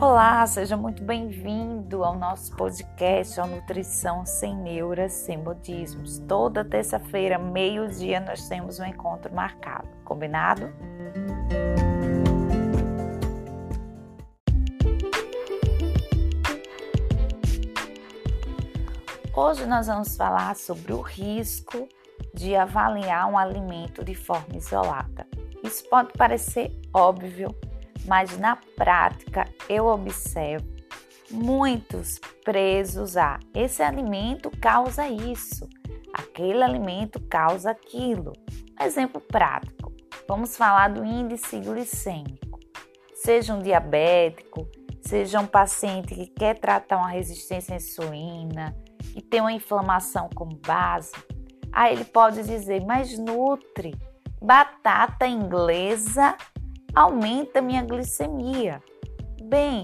Olá, seja muito bem-vindo ao nosso podcast, a Nutrição Sem Neuras, Sem Modismos. Toda terça-feira, meio-dia, nós temos um encontro marcado. Combinado? Hoje nós vamos falar sobre o risco de avaliar um alimento de forma isolada. Isso pode parecer óbvio, mas na prática eu observo muitos presos a esse alimento causa isso, aquele alimento causa aquilo. Exemplo prático: vamos falar do índice glicêmico. Seja um diabético, seja um paciente que quer tratar uma resistência à insulina, e tem uma inflamação como base, aí ele pode dizer, mas nutre, batata inglesa aumenta minha glicemia. Bem,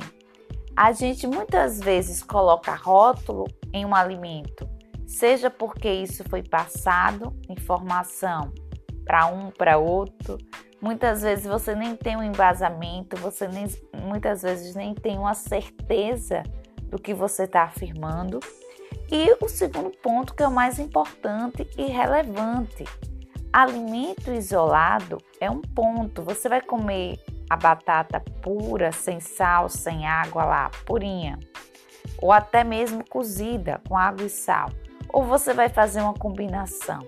a gente muitas vezes coloca rótulo em um alimento, seja porque isso foi passado, informação para um, para outro. Muitas vezes você nem tem um embasamento, você nem, muitas vezes nem tem uma certeza do que você está afirmando. E o segundo ponto, que é o mais importante e relevante: alimento isolado é um ponto. Você vai comer a batata pura, sem sal, sem água lá, purinha, ou até mesmo cozida com água e sal, ou você vai fazer uma combinação.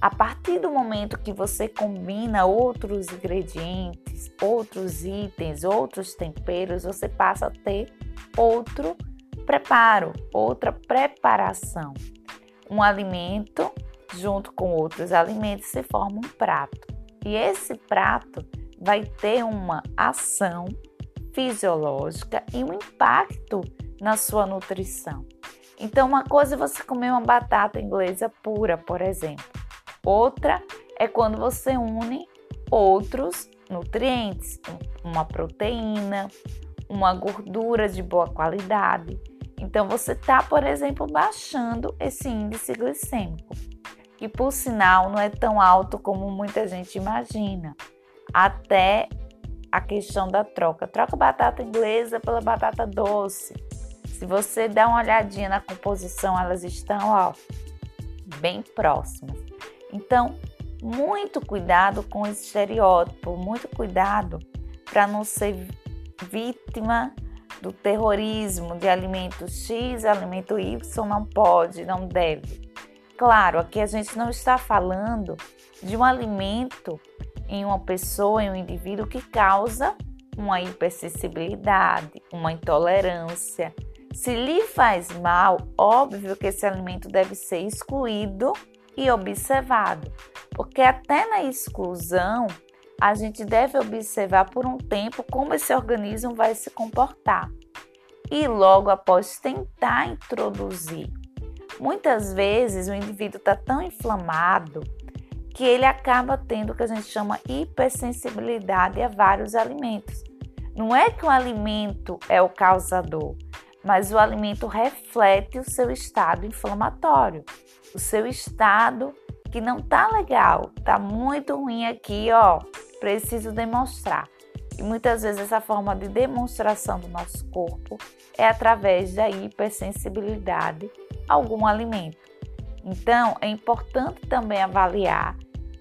A partir do momento que você combina outros ingredientes, outros itens, outros temperos, você passa a ter outro preparo, outra preparação. Um alimento junto com outros alimentos se forma um prato. E esse prato vai ter uma ação fisiológica e um impacto na sua nutrição. Então, uma coisa é você comer uma batata inglesa pura, por exemplo. Outra é quando você une outros nutrientes, uma proteína, uma gordura de boa qualidade, então, você está, por exemplo, baixando esse índice glicêmico, que por sinal não é tão alto como muita gente imagina. Até a questão da troca. Troca batata inglesa pela batata doce. Se você dá uma olhadinha na composição, elas estão ó, bem próximas. Então, muito cuidado com esse estereótipo, muito cuidado para não ser vítima do terrorismo de alimento X, alimento Y não pode, não deve. Claro, aqui a gente não está falando de um alimento em uma pessoa, em um indivíduo que causa uma hipersensibilidade, uma intolerância. Se lhe faz mal, óbvio que esse alimento deve ser excluído e observado, porque até na exclusão a gente deve observar por um tempo como esse organismo vai se comportar e logo após tentar introduzir. Muitas vezes o indivíduo está tão inflamado que ele acaba tendo o que a gente chama hipersensibilidade a vários alimentos. Não é que o alimento é o causador, mas o alimento reflete o seu estado inflamatório, o seu estado que não tá legal, tá muito ruim aqui, ó preciso demonstrar. E muitas vezes essa forma de demonstração do nosso corpo é através da hipersensibilidade algum alimento. Então, é importante também avaliar,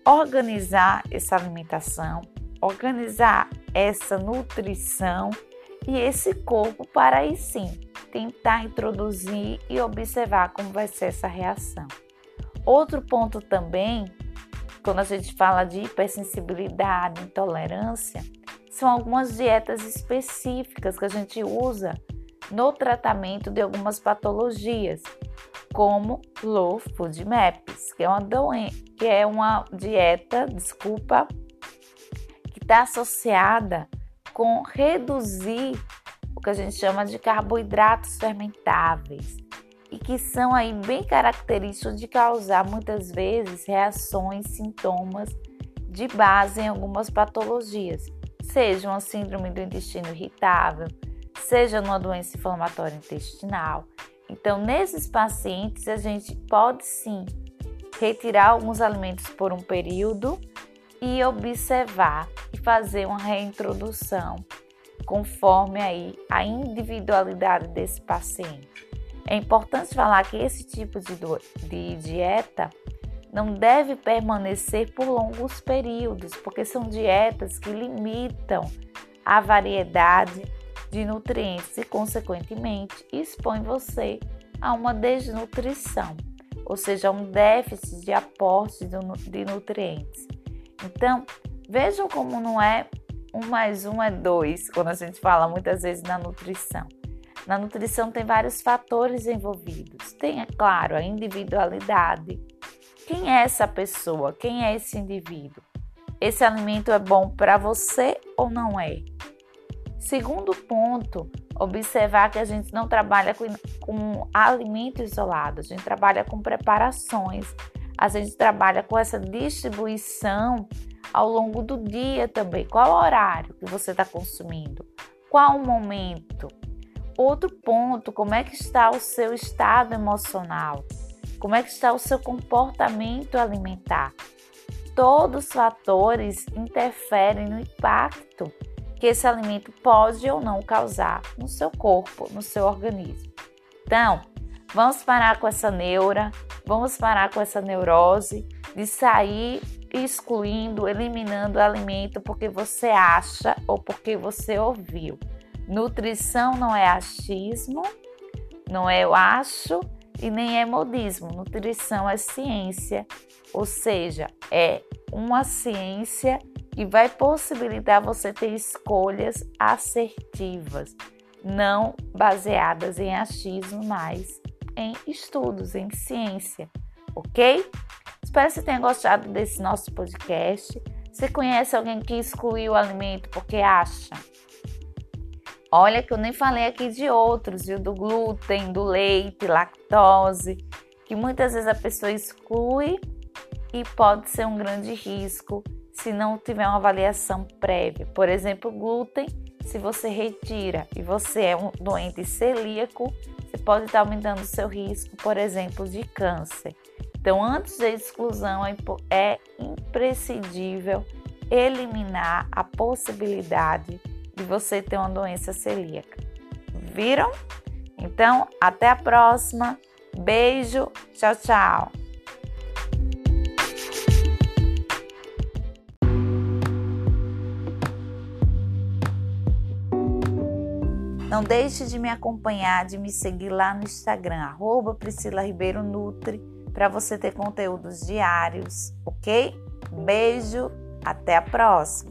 organizar essa alimentação, organizar essa nutrição e esse corpo para aí sim tentar introduzir e observar como vai ser essa reação. Outro ponto também quando a gente fala de hipersensibilidade, intolerância, são algumas dietas específicas que a gente usa no tratamento de algumas patologias, como Low Food Maps, que é uma que é uma dieta, desculpa, que está associada com reduzir o que a gente chama de carboidratos fermentáveis e que são aí bem característicos de causar muitas vezes reações, sintomas de base em algumas patologias, seja uma síndrome do intestino irritável, seja numa doença inflamatória intestinal. Então, nesses pacientes, a gente pode sim retirar alguns alimentos por um período e observar e fazer uma reintrodução conforme aí a individualidade desse paciente. É importante falar que esse tipo de, de dieta não deve permanecer por longos períodos, porque são dietas que limitam a variedade de nutrientes e, consequentemente, expõe você a uma desnutrição, ou seja, um déficit de aporte de nutrientes. Então, vejam como não é um mais um é dois, quando a gente fala muitas vezes na nutrição. Na nutrição tem vários fatores envolvidos. Tem, é claro, a individualidade. Quem é essa pessoa? Quem é esse indivíduo? Esse alimento é bom para você ou não é? Segundo ponto, observar que a gente não trabalha com, com alimento isolado, a gente trabalha com preparações, a gente trabalha com essa distribuição ao longo do dia também. Qual horário que você está consumindo? Qual o momento? Outro ponto, como é que está o seu estado emocional? Como é que está o seu comportamento alimentar? Todos os fatores interferem no impacto que esse alimento pode ou não causar no seu corpo, no seu organismo. Então, vamos parar com essa neura, vamos parar com essa neurose de sair excluindo, eliminando o alimento porque você acha ou porque você ouviu. Nutrição não é achismo, não é eu acho e nem é modismo. Nutrição é ciência, ou seja, é uma ciência e vai possibilitar você ter escolhas assertivas, não baseadas em achismo, mas em estudos, em ciência, ok? Espero que você tenha gostado desse nosso podcast. Você conhece alguém que excluiu o alimento porque acha? Olha que eu nem falei aqui de outros, viu? Do glúten, do leite, lactose, que muitas vezes a pessoa exclui e pode ser um grande risco se não tiver uma avaliação prévia. Por exemplo, glúten, se você retira e você é um doente celíaco, você pode estar aumentando o seu risco, por exemplo, de câncer. Então, antes da exclusão, é imprescindível eliminar a possibilidade de você ter uma doença celíaca. Viram? Então, até a próxima. Beijo. Tchau, tchau. Não deixe de me acompanhar, de me seguir lá no Instagram, arroba Priscila Ribeiro Nutri, para você ter conteúdos diários, ok? Beijo, até a próxima!